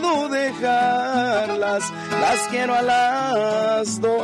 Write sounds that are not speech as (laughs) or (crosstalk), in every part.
puedo dejarlas, las quiero a las dos.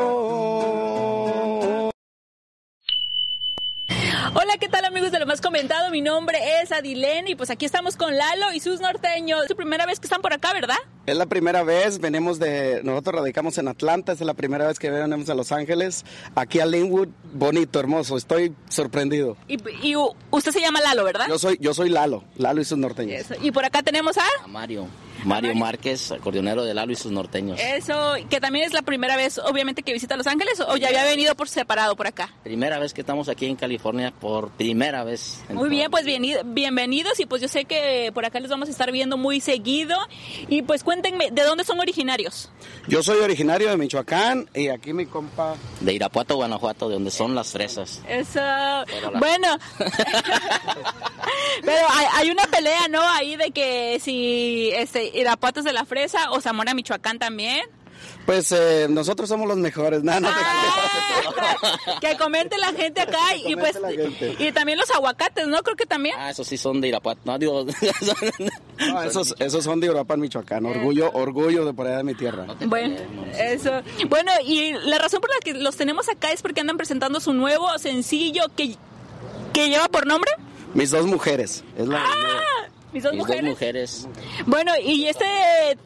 Hola, ¿qué tal amigos de lo más comentado? Mi nombre es Adilén y pues aquí estamos con Lalo y sus norteños. Es su primera vez que están por acá, ¿verdad? Es la primera vez, venimos de, nosotros radicamos en Atlanta, es la primera vez que venimos a Los Ángeles, aquí a Linwood, bonito, hermoso, estoy sorprendido. Y, y usted se llama Lalo, ¿verdad? Yo soy, yo soy Lalo, Lalo y sus norteños. Eso. Y por acá tenemos a... A Mario. Mario Márquez, acordeonero de Lalo y sus norteños. Eso, que también es la primera vez, obviamente, que visita Los Ángeles o ya había venido por separado por acá. Primera vez que estamos aquí en California, por primera vez. Muy bien, pues bienvenido- bienvenidos y pues yo sé que por acá les vamos a estar viendo muy seguido. Y pues cuéntenme, ¿de dónde son originarios? Yo soy originario de Michoacán y aquí mi compa... De Irapuato, Guanajuato, de donde son las fresas. Eso, la- bueno, (laughs) pero hay, hay una pelea, ¿no? Ahí de que si este, Irapuato es de la fresa o Zamora, Michoacán también. Pues eh, nosotros somos los mejores, nada, no te Ah, (laughs) que comente la gente acá y, y pues y también los aguacates, ¿no? Creo que también. Ah, esos sí son de Irapuato. No, digo... (laughs) No, esos, esos son de Europa, Michoacán, orgullo, orgullo de por allá de mi tierra. Bueno, eso. Bueno, y la razón por la que los tenemos acá es porque andan presentando su nuevo sencillo que, que lleva por nombre. Mis dos mujeres, es la... Mis dos Mis dos mujeres. Bueno, y este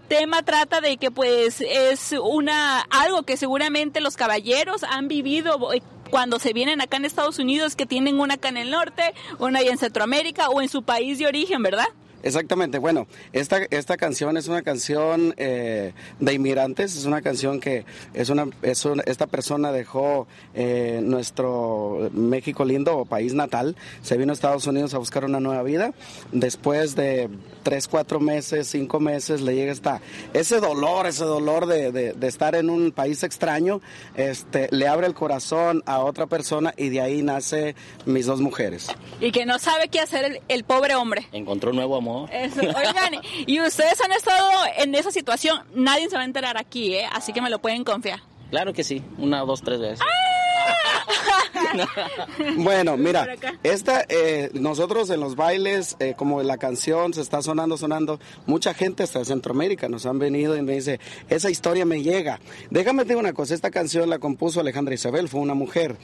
tema trata de que pues es una algo que seguramente los caballeros han vivido eh, cuando se vienen acá en Estados Unidos, que tienen una acá en el norte, una ahí en Centroamérica o en su país de origen, ¿verdad? Exactamente, bueno, esta, esta canción es una canción eh, de inmigrantes, es una canción que es una, es una- esta persona dejó eh, nuestro México lindo o país natal, se vino a Estados Unidos a buscar una nueva vida, después de tres, cuatro meses, cinco meses le llega esta, ese dolor, ese dolor de, de- de estar en un país extraño, este, le abre el corazón a otra persona y de ahí nace mis dos mujeres. Y que no sabe qué hacer el, el pobre hombre. Encontró un nuevo amor. Eso. Oigan, y ustedes han estado en esa situación, nadie se va a enterar aquí, ¿eh? Así que me lo pueden confiar. Claro que sí. Una, dos, tres veces. Bueno, mira, esta, eh, nosotros en los bailes, eh, como la canción se está sonando, sonando, mucha gente hasta Centroamérica nos han venido y me dice, esa historia me llega. Déjame decir una cosa, esta canción la compuso Alejandra Isabel, fue una mujer.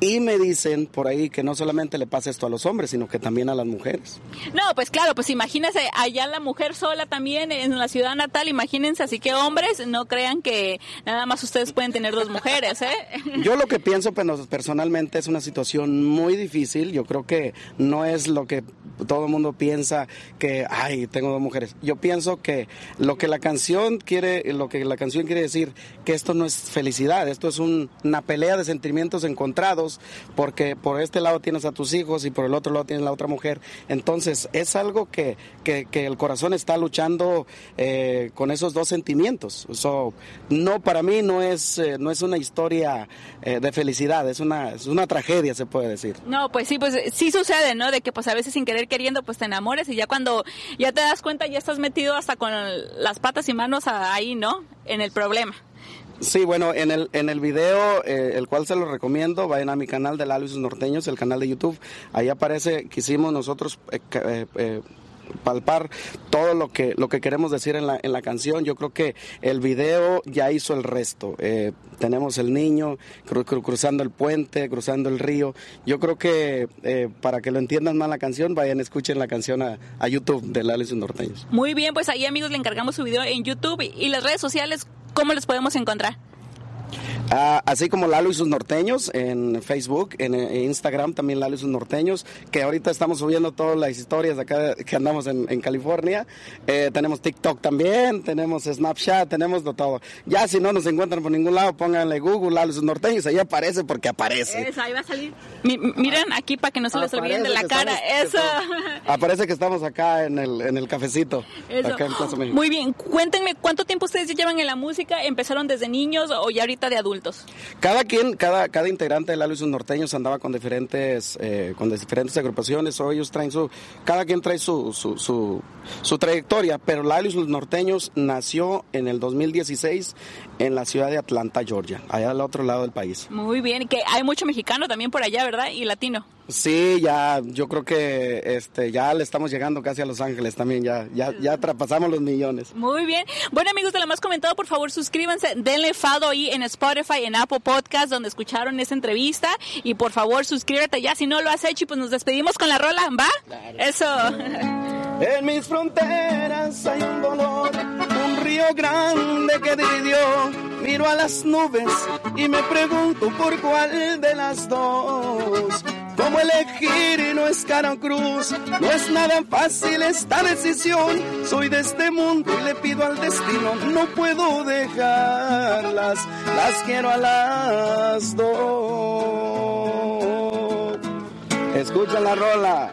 Y me dicen por ahí que no solamente le pasa esto a los hombres, sino que también a las mujeres. No, pues claro, pues imagínense allá la mujer sola también en la ciudad natal, imagínense, así que hombres, no crean que nada más ustedes pueden tener dos mujeres, ¿eh? Yo lo que pienso pues, personalmente es una situación muy difícil. Yo creo que no es lo que todo el mundo piensa que, ay, tengo dos mujeres. Yo pienso que lo que la canción quiere, lo que la canción quiere decir, que esto no es felicidad, esto es un- una pelea de sentimientos encontrados, porque por este lado tienes a tus hijos y por el otro lado tienes la otra mujer. Entonces es algo que, que, el corazón está luchando eh, con esos dos sentimientos. So, no, para mí no es, eh, no es una historia eh, de felicidad, es una, una tragedia, se puede decir. No, pues sí, pues sí sucede, ¿no? De que pues a veces sin querer queriendo pues te enamores y ya cuando ya te das cuenta ya estás metido hasta con las patas y manos ahí, ¿no? En el problema. Sí, bueno, en el, en el video, eh, el cual se lo recomiendo, vayan a mi canal de sus norteños, el canal de YouTube. Ahí aparece que hicimos nosotros eh, eh, eh, palpar todo lo que lo que queremos decir en la, en la canción. Yo creo que el video ya hizo el resto. Eh, tenemos el niño cru- cru- cruzando el puente, cruzando el río. Yo creo que eh, para que lo entiendan más la canción, vayan, escuchen la canción a, a YouTube de Lalo y norteños. Muy bien, pues ahí amigos le encargamos su video en YouTube y, y las redes sociales, ¿cómo les podemos encontrar? Ah, así como Lalo y sus norteños en Facebook, en, eh, Instagram también Lalo y sus norteños, que ahorita estamos subiendo todas las historias de acá que andamos en, en California. Eh, tenemos TikTok también, tenemos Snapchat, tenemos de todo. Ya si no nos encuentran por ningún lado, pónganle Google Lalo y sus norteños, ahí aparece porque aparece. Eso, ahí va a salir. Mi- miren aquí para que no se les olviden de la cara. estamos- Eso. Aparece que estamos acá en el, en el cafecito, Eso. acá en Plaza México. Muy bien, cuéntenme cuánto tiempo ustedes ya llevan en la música, empezaron desde niños o ya ahorita de adultos. Cada quien, cada, cada integrante de Lalo y sus norteños andaba con diferentes, eh, con diferentes agrupaciones, o ellos traen su, cada quien trae su, su, su, su trayectoria, pero Lalo y sus norteños nació en el 2016 en la ciudad de Atlanta, Georgia, allá al otro lado del país. Muy bien, que hay mucho mexicano también por allá, ¿verdad? Y latino. Sí, ya, yo creo que este, ya le estamos llegando casi a Los Ángeles también, ya, ya, ya traspasamos los millones. Muy bien. Bueno, amigos de lo más comentado, por favor suscríbanse, denle fado ahí en Spotify, en Apple Podcast, donde escucharon esta entrevista. Y por favor suscríbete ya, si no lo has hecho, y pues nos despedimos con la rola, ¿va? Eso. (laughs) En mis fronteras hay un dolor, un río grande que dividió. Miro a las nubes y me pregunto por cuál de las dos. ¿Cómo elegir y no es cara cruz? No es nada fácil esta decisión. Soy de este mundo y le pido al destino, no puedo dejarlas, las quiero a las dos. Escucha la rola.